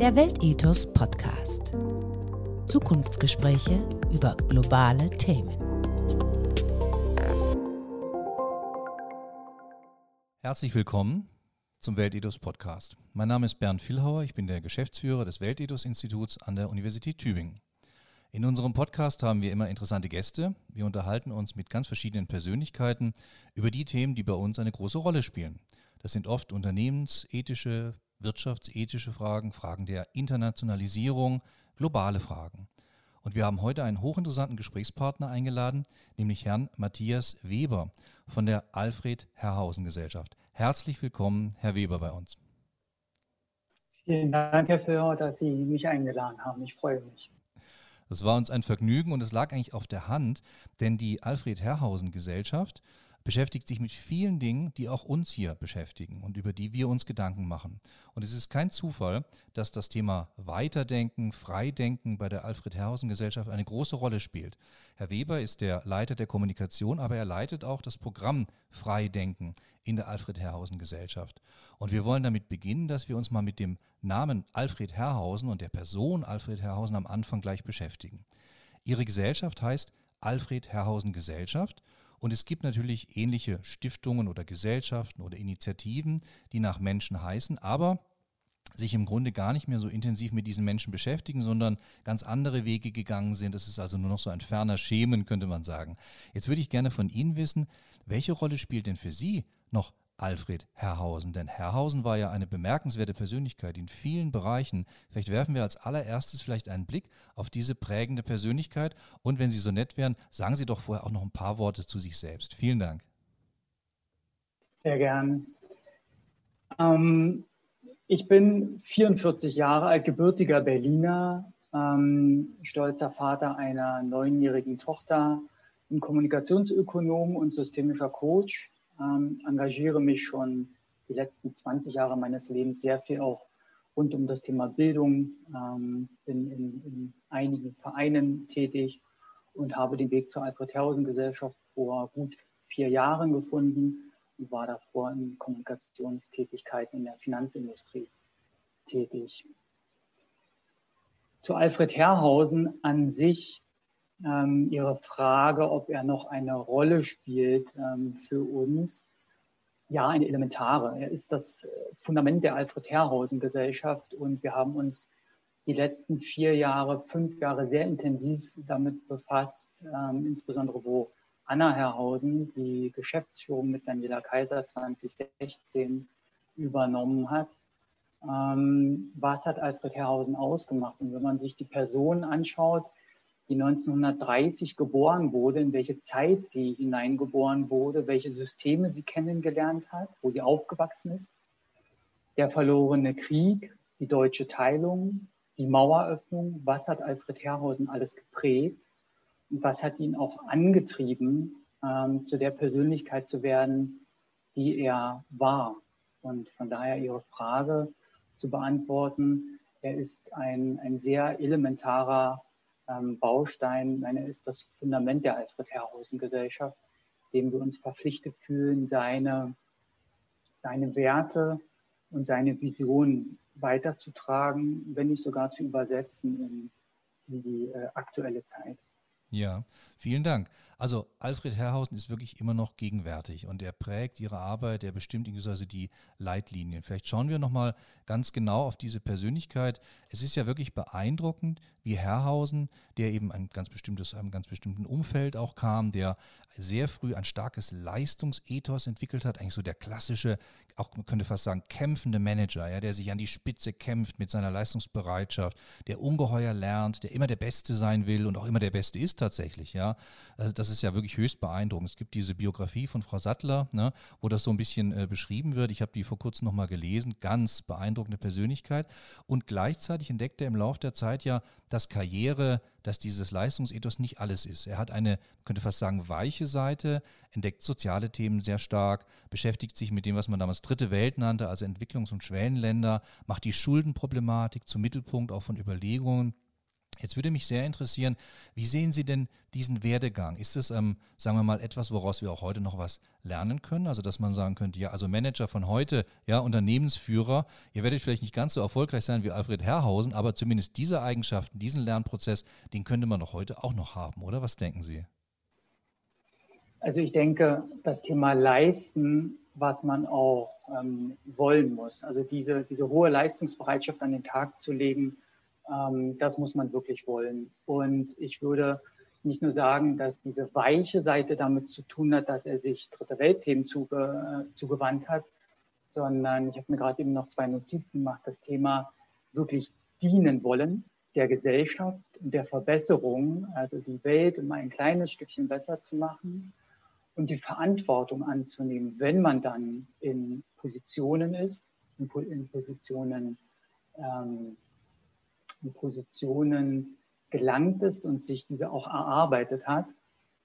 Der Weltethos Podcast. Zukunftsgespräche über globale Themen. Herzlich willkommen zum Weltethos Podcast. Mein Name ist Bernd Villhauer, ich bin der Geschäftsführer des Weltethos Instituts an der Universität Tübingen. In unserem Podcast haben wir immer interessante Gäste. Wir unterhalten uns mit ganz verschiedenen Persönlichkeiten über die Themen, die bei uns eine große Rolle spielen. Das sind oft unternehmensethische, wirtschaftsethische Fragen, Fragen der Internationalisierung, globale Fragen. Und wir haben heute einen hochinteressanten Gesprächspartner eingeladen, nämlich Herrn Matthias Weber von der Alfred Herrhausen Gesellschaft. Herzlich willkommen, Herr Weber, bei uns. Vielen Dank, Herr Führer, dass Sie mich eingeladen haben. Ich freue mich. Das war uns ein Vergnügen und es lag eigentlich auf der Hand, denn die Alfred Herrhausen Gesellschaft beschäftigt sich mit vielen Dingen, die auch uns hier beschäftigen und über die wir uns Gedanken machen. Und es ist kein Zufall, dass das Thema Weiterdenken, Freidenken bei der Alfred Herrhausen Gesellschaft eine große Rolle spielt. Herr Weber ist der Leiter der Kommunikation, aber er leitet auch das Programm Freidenken in der Alfred Herrhausen Gesellschaft. Und wir wollen damit beginnen, dass wir uns mal mit dem Namen Alfred Herrhausen und der Person Alfred Herrhausen am Anfang gleich beschäftigen. Ihre Gesellschaft heißt Alfred Herrhausen Gesellschaft und es gibt natürlich ähnliche Stiftungen oder Gesellschaften oder Initiativen, die nach Menschen heißen, aber sich im Grunde gar nicht mehr so intensiv mit diesen Menschen beschäftigen, sondern ganz andere Wege gegangen sind. Das ist also nur noch so ein ferner Schemen, könnte man sagen. Jetzt würde ich gerne von Ihnen wissen, welche Rolle spielt denn für Sie noch Alfred Herrhausen. Denn Herrhausen war ja eine bemerkenswerte Persönlichkeit in vielen Bereichen. Vielleicht werfen wir als allererstes vielleicht einen Blick auf diese prägende Persönlichkeit. Und wenn Sie so nett wären, sagen Sie doch vorher auch noch ein paar Worte zu sich selbst. Vielen Dank. Sehr gern. Ähm, ich bin 44 Jahre alt, gebürtiger Berliner, ähm, stolzer Vater einer neunjährigen Tochter, ein Kommunikationsökonom und systemischer Coach ähm, engagiere mich schon die letzten 20 Jahre meines Lebens sehr viel auch rund um das Thema Bildung, ähm, bin in, in, einigen Vereinen tätig und habe den Weg zur Alfred-Herrhausen-Gesellschaft vor gut vier Jahren gefunden und war davor in Kommunikationstätigkeiten in der Finanzindustrie tätig. Zu Alfred Herrhausen an sich ähm, Ihre Frage, ob er noch eine Rolle spielt ähm, für uns. Ja, eine elementare. Er ist das Fundament der Alfred Herrhausen Gesellschaft und wir haben uns die letzten vier Jahre, fünf Jahre sehr intensiv damit befasst, ähm, insbesondere wo Anna Herrhausen die Geschäftsführung mit Daniela Kaiser 2016 übernommen hat. Ähm, was hat Alfred Herrhausen ausgemacht? Und wenn man sich die Person anschaut, die 1930 geboren wurde, in welche Zeit sie hineingeboren wurde, welche Systeme sie kennengelernt hat, wo sie aufgewachsen ist. Der verlorene Krieg, die deutsche Teilung, die Maueröffnung, was hat Alfred Herrhausen alles geprägt und was hat ihn auch angetrieben, ähm, zu der Persönlichkeit zu werden, die er war. Und von daher Ihre Frage zu beantworten, er ist ein, ein sehr elementarer ähm, Baustein, meine, ist das Fundament der Alfred Herrhausen Gesellschaft, dem wir uns verpflichtet fühlen, seine, seine Werte und seine Vision weiterzutragen, wenn nicht sogar zu übersetzen in, in die äh, aktuelle Zeit. Ja, vielen Dank. Also Alfred Herrhausen ist wirklich immer noch gegenwärtig und er prägt ihre Arbeit, er bestimmt also die Leitlinien. Vielleicht schauen wir nochmal ganz genau auf diese Persönlichkeit. Es ist ja wirklich beeindruckend, wie Herrhausen, der eben ein ganz bestimmtes, einem ganz bestimmten Umfeld auch kam, der sehr früh ein starkes Leistungsethos entwickelt hat, eigentlich so der klassische, auch man könnte fast sagen, kämpfende Manager, ja, der sich an die Spitze kämpft mit seiner Leistungsbereitschaft, der ungeheuer lernt, der immer der Beste sein will und auch immer der Beste ist tatsächlich, ja. Also das ist ja wirklich höchst beeindruckend. Es gibt diese Biografie von Frau Sattler, ne, wo das so ein bisschen äh, beschrieben wird. Ich habe die vor kurzem nochmal gelesen, ganz beeindruckende Persönlichkeit. Und gleichzeitig entdeckt er im Laufe der Zeit ja, dass Karriere, dass dieses Leistungsethos nicht alles ist. Er hat eine, könnte fast sagen, weiche Seite, entdeckt soziale Themen sehr stark, beschäftigt sich mit dem, was man damals dritte Welt nannte, also Entwicklungs- und Schwellenländer, macht die Schuldenproblematik zum Mittelpunkt auch von Überlegungen Jetzt würde mich sehr interessieren, wie sehen Sie denn diesen Werdegang? Ist es, ähm, sagen wir mal, etwas, woraus wir auch heute noch was lernen können? Also, dass man sagen könnte, ja, also Manager von heute, ja, Unternehmensführer, ihr werdet vielleicht nicht ganz so erfolgreich sein wie Alfred Herrhausen, aber zumindest diese Eigenschaften, diesen Lernprozess, den könnte man doch heute auch noch haben, oder? Was denken Sie? Also ich denke, das Thema Leisten, was man auch ähm, wollen muss, also diese, diese hohe Leistungsbereitschaft an den Tag zu legen, ähm, das muss man wirklich wollen. Und ich würde nicht nur sagen, dass diese weiche Seite damit zu tun hat, dass er sich dritte Weltthemen zuge, äh, zugewandt hat, sondern ich habe mir gerade eben noch zwei Notizen gemacht, das Thema wirklich dienen wollen der Gesellschaft und der Verbesserung, also die Welt immer ein kleines Stückchen besser zu machen und die Verantwortung anzunehmen, wenn man dann in Positionen ist, in, Positionen ähm, Positionen gelangt ist und sich diese auch erarbeitet hat,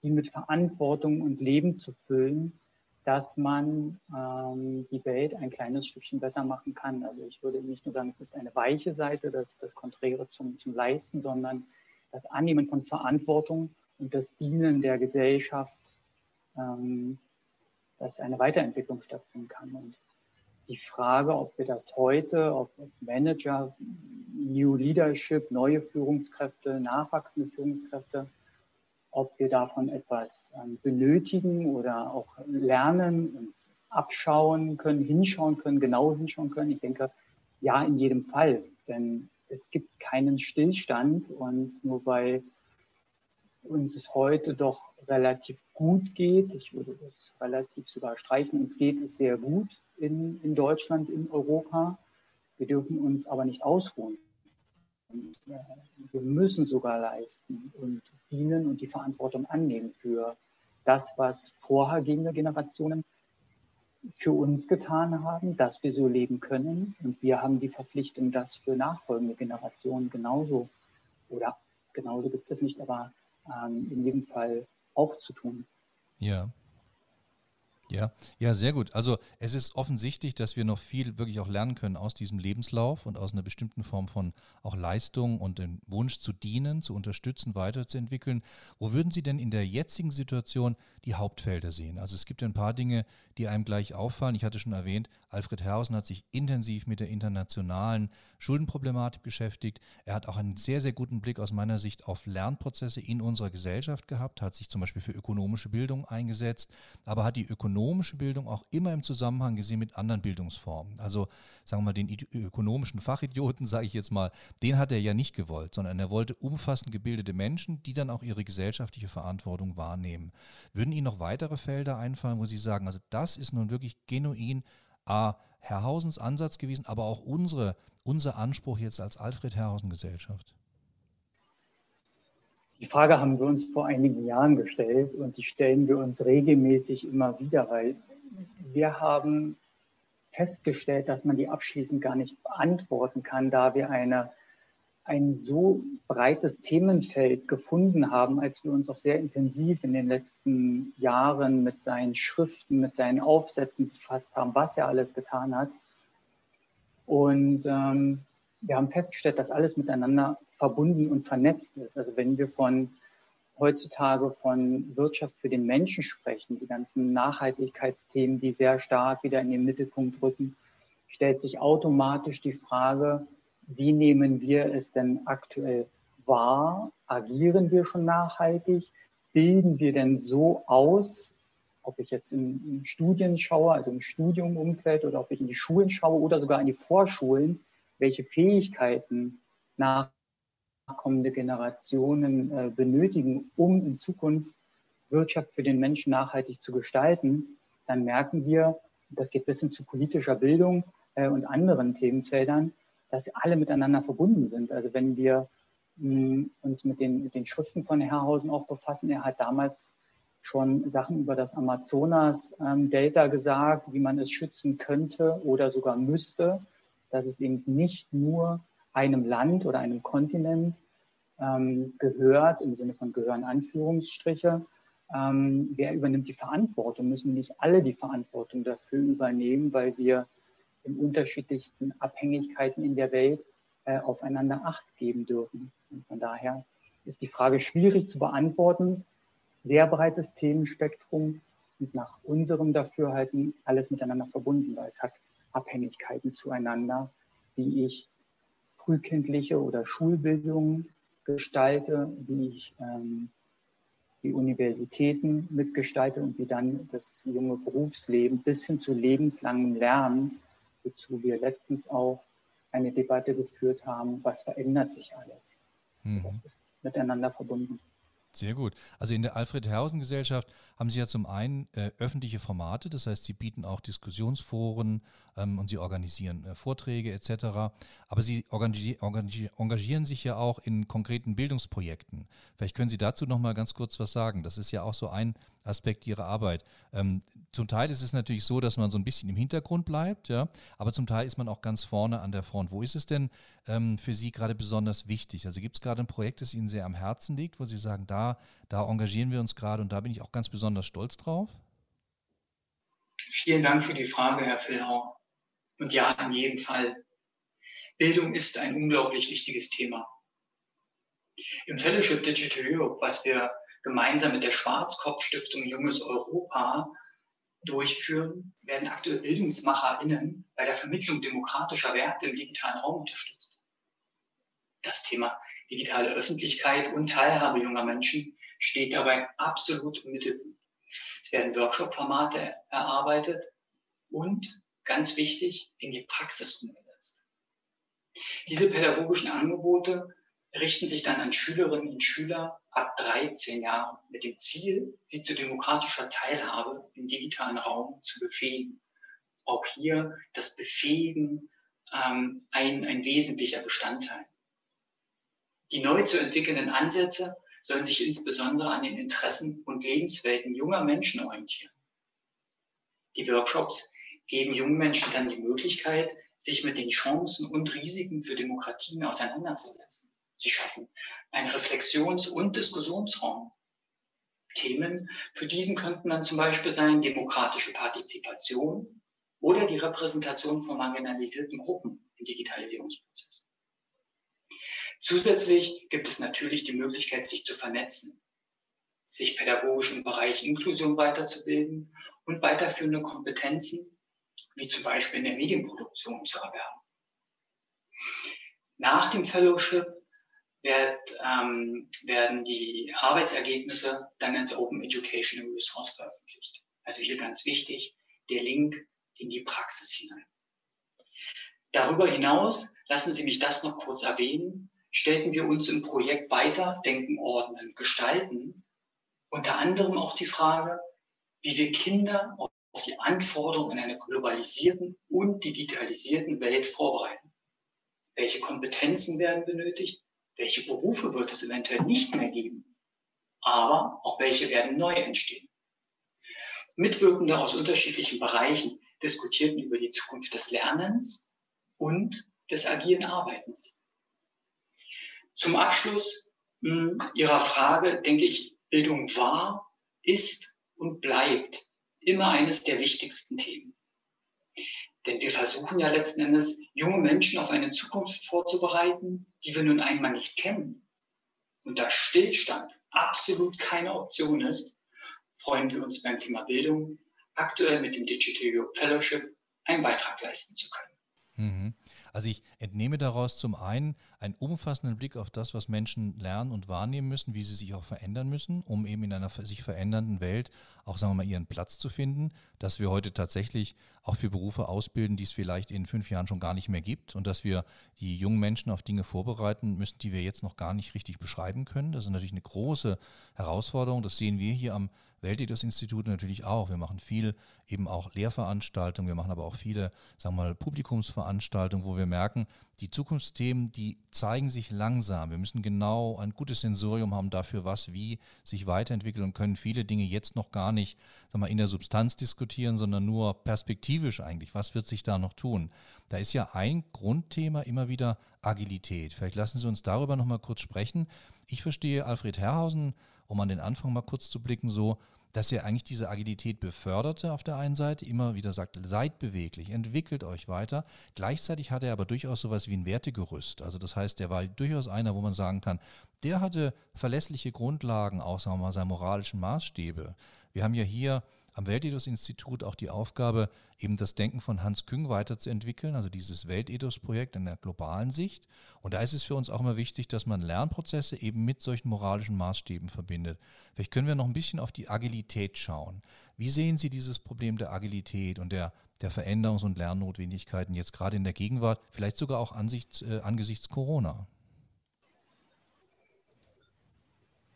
die mit Verantwortung und Leben zu füllen, dass man ähm, die Welt ein kleines Stückchen besser machen kann. Also ich würde nicht nur sagen, es ist eine weiche Seite, das, das Konträre zum, zum Leisten, sondern das Annehmen von Verantwortung und das Dienen der Gesellschaft, ähm, dass eine Weiterentwicklung stattfinden kann. Und die Frage, ob wir das heute, ob Manager, New Leadership, neue Führungskräfte, nachwachsende Führungskräfte, ob wir davon etwas ähm, benötigen oder auch lernen, uns abschauen können, hinschauen können, genau hinschauen können. Ich denke, ja, in jedem Fall. Denn es gibt keinen Stillstand und nur weil uns es heute doch relativ gut geht, ich würde das relativ sogar streichen, uns geht es sehr gut, in, in Deutschland, in Europa. Wir dürfen uns aber nicht ausruhen. Und, äh, wir müssen sogar leisten und dienen und die Verantwortung annehmen für das, was vorhergehende Generationen für uns getan haben, dass wir so leben können. Und wir haben die Verpflichtung, das für nachfolgende Generationen genauso oder genauso gibt es nicht, aber ähm, in jedem Fall auch zu tun. Ja, ja, ja, sehr gut. Also es ist offensichtlich, dass wir noch viel wirklich auch lernen können aus diesem Lebenslauf und aus einer bestimmten Form von auch Leistung und dem Wunsch zu dienen, zu unterstützen, weiterzuentwickeln. Wo würden Sie denn in der jetzigen Situation die Hauptfelder sehen? Also es gibt ein paar Dinge, die einem gleich auffallen. Ich hatte schon erwähnt, Alfred Herrhausen hat sich intensiv mit der internationalen Schuldenproblematik beschäftigt. Er hat auch einen sehr, sehr guten Blick aus meiner Sicht auf Lernprozesse in unserer Gesellschaft gehabt, hat sich zum Beispiel für ökonomische Bildung eingesetzt, aber hat die ökonomische Bildung auch immer im Zusammenhang gesehen mit anderen Bildungsformen. Also sagen wir mal, den ökonomischen Fachidioten, sage ich jetzt mal, den hat er ja nicht gewollt, sondern er wollte umfassend gebildete Menschen, die dann auch ihre gesellschaftliche Verantwortung wahrnehmen. Würden Ihnen noch weitere Felder einfallen, wo Sie sagen, also das ist nun wirklich genuin A, Herrhausens Ansatz gewesen, aber auch unsere, unser Anspruch jetzt als Alfred Herrhausen Gesellschaft? Die Frage haben wir uns vor einigen Jahren gestellt und die stellen wir uns regelmäßig immer wieder, weil wir haben festgestellt, dass man die abschließend gar nicht beantworten kann, da wir eine ein so breites Themenfeld gefunden haben, als wir uns auch sehr intensiv in den letzten Jahren mit seinen Schriften, mit seinen Aufsätzen befasst haben, was er alles getan hat. Und ähm, wir haben festgestellt, dass alles miteinander verbunden und vernetzt ist. Also wenn wir von heutzutage von Wirtschaft für den Menschen sprechen, die ganzen Nachhaltigkeitsthemen, die sehr stark wieder in den Mittelpunkt rücken, stellt sich automatisch die Frage, wie nehmen wir es denn aktuell wahr? Agieren wir schon nachhaltig? Bilden wir denn so aus, ob ich jetzt in, Studien schaue, also im Studiumumfeld oder ob ich in die Schulen schaue oder sogar in die Vorschulen, welche Fähigkeiten nachkommende Generationen äh, benötigen, um in Zukunft Wirtschaft für den Menschen nachhaltig zu gestalten, dann merken wir, das geht bis hin zu politischer Bildung äh, und anderen Themenfeldern, dass sie alle miteinander verbunden sind. Also wenn wir uns mit den, mit den Schriften von Herrhausen auch befassen, er hat damals schon Sachen über das Amazonas-Delta ähm, gesagt, wie man es schützen könnte oder sogar müsste, dass es eben nicht nur einem Land oder einem Kontinent ähm, gehört, im Sinne von gehören Anführungsstriche. Ähm, wer übernimmt die Verantwortung? Müssen nicht alle die Verantwortung dafür übernehmen, weil wir in unterschiedlichsten Abhängigkeiten in der Welt äh, aufeinander Acht geben dürfen. Und von daher ist die Frage schwierig zu beantworten. Sehr breites Themenspektrum und nach unserem Dafürhalten alles miteinander verbunden, weil es hat Abhängigkeiten zueinander, wie ich frühkindliche oder Schulbildung gestalte, wie ich ähm, die Universitäten mitgestalte und wie dann das junge Berufsleben bis hin zu lebenslangem Lernen, wozu wir letztens auch eine Debatte geführt haben, was verändert sich alles. Mhm. Das ist miteinander verbunden. Sehr gut. Also in der Alfred-Herrhausen-Gesellschaft haben Sie ja zum einen äh, öffentliche Formate, das heißt, Sie bieten auch Diskussionsforen ähm, und Sie organisieren äh, Vorträge etc. Aber Sie engagieren sich ja auch in konkreten Bildungsprojekten. Vielleicht können Sie dazu noch mal ganz kurz was sagen. Das ist ja auch so ein Aspekt Ihrer Arbeit. Ähm, zum Teil ist es natürlich so, dass man so ein bisschen im Hintergrund bleibt, ja, aber zum Teil ist man auch ganz vorne an der Front. Wo ist es denn ähm, für Sie gerade besonders wichtig? Also gibt es gerade ein Projekt, das Ihnen sehr am Herzen liegt, wo Sie sagen, da, da engagieren wir uns gerade und da bin ich auch ganz besonders stolz drauf? Vielen Dank für die Frage, Herr Filhau. Und ja, in jedem Fall. Bildung ist ein unglaublich wichtiges Thema. Im Fellowship Digital Europe, was wir gemeinsam mit der Schwarzkopf-Stiftung Junges Europa durchführen, werden aktuell BildungsmacherInnen bei der Vermittlung demokratischer Werte im digitalen Raum unterstützt. Das Thema digitale Öffentlichkeit und Teilhabe junger Menschen steht dabei absolut im Mittelpunkt. Es werden Workshop-Formate erarbeitet und, ganz wichtig, in die Praxis umgesetzt. Diese pädagogischen Angebote richten sich dann an Schülerinnen und Schüler ab 13 Jahren mit dem Ziel, sie zu demokratischer Teilhabe im digitalen Raum zu befähigen. Auch hier das Befähigen ähm, ein, ein wesentlicher Bestandteil. Die neu zu entwickelnden Ansätze sollen sich insbesondere an den Interessen und Lebenswelten junger Menschen orientieren. Die Workshops geben jungen Menschen dann die Möglichkeit, sich mit den Chancen und Risiken für Demokratien auseinanderzusetzen. Sie schaffen einen Reflexions- und Diskussionsraum. Themen für diesen könnten dann zum Beispiel sein demokratische Partizipation oder die Repräsentation von marginalisierten Gruppen im Digitalisierungsprozess. Zusätzlich gibt es natürlich die Möglichkeit, sich zu vernetzen, sich pädagogisch im Bereich Inklusion weiterzubilden und weiterführende Kompetenzen, wie zum Beispiel in der Medienproduktion, zu erwerben. Nach dem Fellowship wird, ähm, werden die Arbeitsergebnisse dann ins Open Educational Resource veröffentlicht. Also hier ganz wichtig, der Link in die Praxis hinein. Darüber hinaus lassen Sie mich das noch kurz erwähnen stellten wir uns im Projekt weiter, denken, ordnen, gestalten, unter anderem auch die Frage, wie wir Kinder auf die Anforderungen in einer globalisierten und digitalisierten Welt vorbereiten. Welche Kompetenzen werden benötigt? Welche Berufe wird es eventuell nicht mehr geben? Aber auch welche werden neu entstehen? Mitwirkende aus unterschiedlichen Bereichen diskutierten über die Zukunft des Lernens und des agilen Arbeitens. Zum Abschluss mh, hm, Ihrer Frage denke ich, Bildung war, ist und bleibt immer eines der wichtigsten Themen. Denn wir versuchen ja letzten Endes, junge Menschen auf eine Zukunft vorzubereiten, die wir nun einmal nicht kennen. Und da Stillstand absolut keine Option ist, freuen wir uns beim Thema Bildung aktuell mit dem Digital Europe Fellowship einen Beitrag leisten zu können. Mhm. Also ich entnehme daraus zum einen einen umfassenden Blick auf das, was Menschen lernen und wahrnehmen müssen, wie sie sich auch verändern müssen, um eben in einer sich verändernden Welt auch, sagen wir mal, ihren Platz zu finden, dass wir heute tatsächlich auch für Berufe ausbilden, die es vielleicht in fünf Jahren schon gar nicht mehr gibt und dass wir die jungen Menschen auf Dinge vorbereiten müssen, die wir jetzt noch gar nicht richtig beschreiben können. Das ist natürlich eine große Herausforderung. Das sehen wir hier am Weltethos-Institut natürlich auch. Wir machen viel eben auch Lehrveranstaltungen, wir machen aber auch viele, sagen wir mal, Publikumsveranstaltungen, wo wir merken, die Zukunftsthemen, die zeigen sich langsam. Wir müssen genau ein gutes Sensorium haben dafür, was wie sich weiterentwickelt und können viele Dinge jetzt noch gar nicht sagen wir, in der Substanz diskutieren, sondern nur perspektivisch eigentlich. Was wird sich da noch tun? Da ist ja ein Grundthema immer wieder Agilität. Vielleicht lassen Sie uns darüber noch mal kurz sprechen. Ich verstehe Alfred Herrhausen, um an den Anfang mal kurz zu blicken, so, dass er eigentlich diese Agilität beförderte auf der einen Seite, immer wieder sagt, seid beweglich, entwickelt euch weiter. Gleichzeitig hatte er aber durchaus sowas wie ein Wertegerüst. Also das heißt, er war durchaus einer, wo man sagen kann, der hatte verlässliche Grundlagen, auch sagen wir mal, seiner moralischen Maßstäbe. Wir haben ja hier am Weltethos-Institut auch die Aufgabe, eben das Denken von Hans Küng weiterzuentwickeln, also dieses Weltethos-Projekt in der globalen Sicht. Und da ist es für uns auch immer wichtig, dass man Lernprozesse eben mit solchen moralischen Maßstäben verbindet. Vielleicht können wir noch ein bisschen auf die Agilität schauen. Wie sehen Sie dieses Problem der Agilität und der, der Veränderungs- und Lernnotwendigkeiten jetzt gerade in der Gegenwart, vielleicht sogar auch ansichts, äh, angesichts Corona?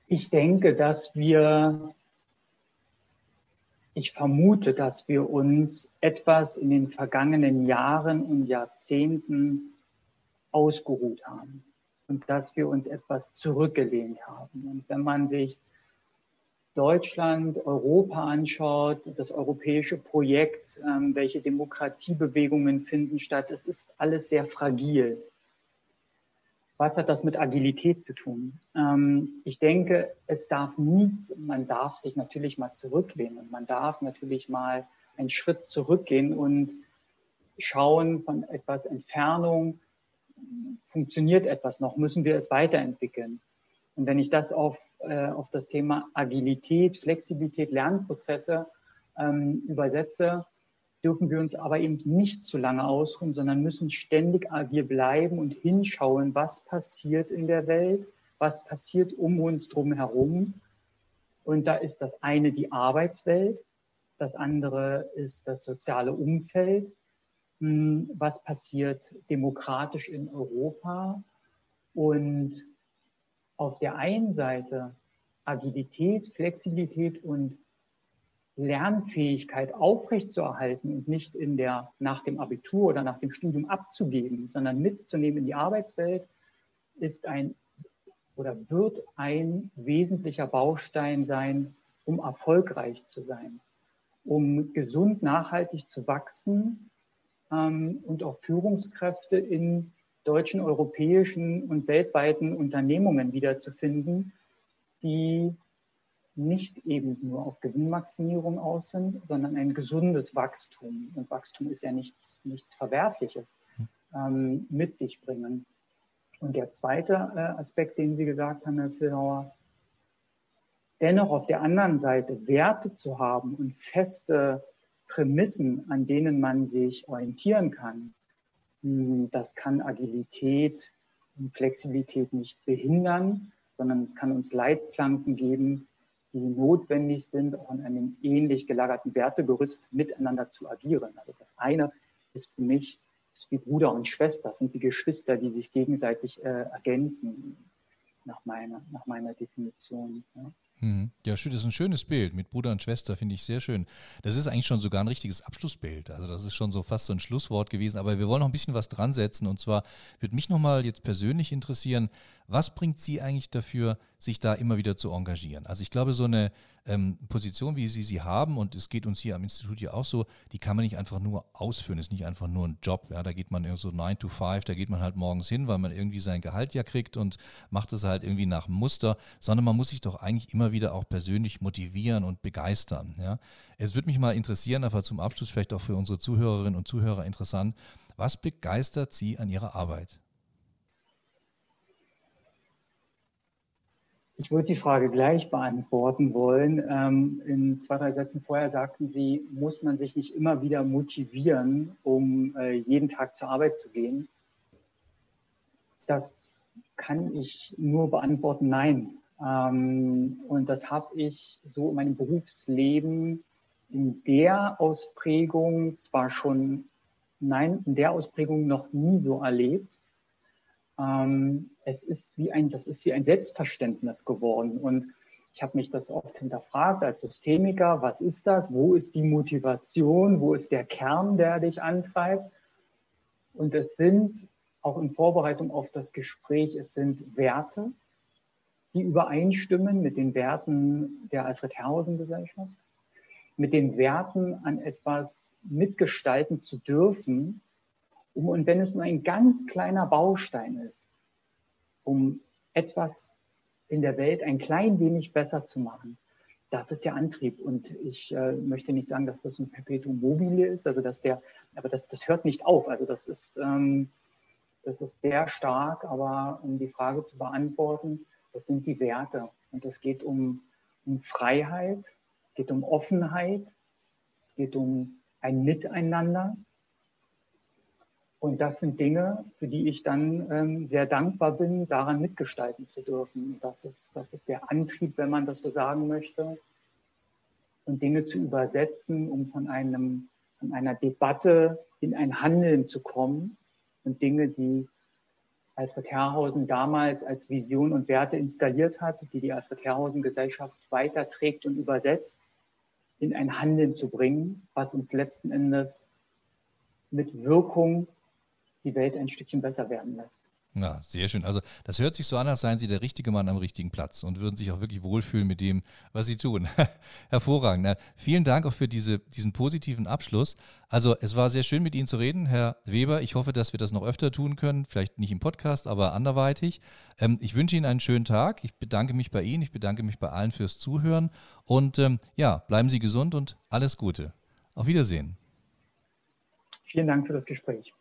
Ich denke, dass wir ich vermute, dass wir uns etwas in den vergangenen Jahren und Jahrzehnten ausgeruht haben und dass wir uns etwas zurückgelehnt haben. Und wenn man sich Deutschland, Europa anschaut, das europäische Projekt, ähm, welche Demokratiebewegungen finden statt, es ist alles sehr fragil. Was hat das mit Agilität zu tun? Ähm, ich denke, es darf nie, man darf sich natürlich mal zurücklehnen. Man darf natürlich mal einen Schritt zurückgehen und schauen von etwas Entfernung, funktioniert etwas noch, müssen wir es weiterentwickeln. Und wenn ich das auf, äh, auf das Thema Agilität, Flexibilität, Lernprozesse ähm, übersetze, dürfen wir uns aber eben nicht zu lange ausruhen, sondern müssen ständig agil bleiben und hinschauen, was passiert in der Welt, was passiert um uns drum herum. Und da ist das eine die Arbeitswelt, das andere ist das soziale Umfeld. Hm, was passiert demokratisch in Europa? Und auf der einen Seite Agilität, Flexibilität und Lernfähigkeit aufrechtzuerhalten und nicht in der, nach dem Abitur oder nach dem Studium abzugeben, sondern mitzunehmen in die Arbeitswelt, ist ein oder wird ein wesentlicher Baustein sein, um erfolgreich zu sein, um gesund nachhaltig zu wachsen ähm, und auch Führungskräfte in deutschen, europäischen und weltweiten Unternehmungen wiederzufinden, die nicht eben nur auf Gewinnmaximierung aus sind, sondern ein gesundes Wachstum. Und Wachstum ist ja nichts, nichts Verwerfliches ähm, mit sich bringen. Und der zweite äh, Aspekt, den Sie gesagt haben, Herr Philhauer, dennoch auf der anderen Seite Werte zu haben und feste Prämissen, an denen man sich orientieren kann, hm, das kann Agilität und Flexibilität nicht behindern, sondern es kann uns Leitplanken geben, die notwendig sind, auch in einem ähnlich gelagerten Wertegerüst miteinander zu agieren. Also das eine ist für mich, ist wie Bruder und Schwester, das sind die Geschwister, die sich gegenseitig äh, ergänzen, nach meiner, nach meiner Definition. Ja. Mhm. Ja, das ist ein schönes Bild mit Bruder und Schwester, finde ich sehr schön. Das ist eigentlich schon sogar ein richtiges Abschlussbild. Also das ist schon so fast so ein Schlusswort gewesen. Aber wir wollen noch ein bisschen was dran setzen. Und zwar würde mich nochmal jetzt persönlich interessieren, was bringt Sie eigentlich dafür, sich da immer wieder zu engagieren? Also ich glaube, so eine ähm, Position, wie Sie sie haben, und es geht uns hier am Institut ja auch so, die kann man nicht einfach nur ausführen, ist nicht einfach nur ein Job. Ja, da geht man so 9 to 5, da geht man halt morgens hin, weil man irgendwie sein Gehalt ja kriegt und macht es halt irgendwie nach Muster, sondern man muss sich doch eigentlich immer wieder auch persönlich motivieren und begeistern. Ja. Es würde mich mal interessieren, aber zum Abschluss vielleicht auch für unsere Zuhörerinnen und Zuhörer interessant, was begeistert Sie an Ihrer Arbeit? Ich würde die Frage gleich beantworten wollen. Ähm, in zwei, drei Sätzen vorher sagten Sie, muss man sich nicht immer wieder motivieren, um äh, jeden Tag zur Arbeit zu gehen? Das kann ich nur beantworten, nein. Ähm, und das habe ich so in meinem Berufsleben in der Ausprägung zwar schon, nein, in der Ausprägung noch nie so erlebt. Ähm, es ist wie ein, das ist wie ein Selbstverständnis geworden. Und ich habe mich das oft hinterfragt als Systemiker, was ist das? Wo ist die Motivation? Wo ist der Kern, der dich antreibt? Und es sind auch in Vorbereitung auf das Gespräch, es sind Werte, die übereinstimmen mit den Werten der Alfred-Herrhausen-Gesellschaft, mit den Werten an etwas mitgestalten zu dürfen, um, und wenn es nur ein ganz kleiner Baustein ist, um etwas in der Welt ein klein wenig besser zu machen, das ist der Antrieb. Und ich äh, möchte nicht sagen, dass das ein Perpetuum mobile ist, also dass der, aber das, das hört nicht auf. Also das ist, ähm, das ist sehr stark, aber um die Frage zu beantworten, das sind die Werte. Und es geht um, um Freiheit, es geht um Offenheit, es geht um ein Miteinander. Und das sind Dinge, für die ich dann ähm, sehr dankbar bin, daran mitgestalten zu dürfen. Das ist, das ist der Antrieb, wenn man das so sagen möchte. Und Dinge zu übersetzen, um von, einem, von einer Debatte in ein Handeln zu kommen und Dinge, die Alfred Herrhausen damals als Vision und Werte installiert hat, die die Alfred Herrhausen Gesellschaft weiterträgt und übersetzt, in ein Handeln zu bringen, was uns letzten Endes mit Wirkung die Welt ein Stückchen besser werden lässt. Ja, sehr schön. Also das hört sich so an, als seien Sie der richtige Mann am richtigen Platz und würden sich auch wirklich wohlfühlen mit dem, was Sie tun. Hervorragend. Na, vielen Dank auch für diese, diesen positiven Abschluss. Also es war sehr schön mit Ihnen zu reden, Herr Weber. Ich hoffe, dass wir das noch öfter tun können, vielleicht nicht im Podcast, aber anderweitig. Ähm, ich wünsche Ihnen einen schönen Tag. Ich bedanke mich bei Ihnen, ich bedanke mich bei allen fürs Zuhören und ähm, ja, bleiben Sie gesund und alles Gute. Auf Wiedersehen. Vielen Dank für das Gespräch.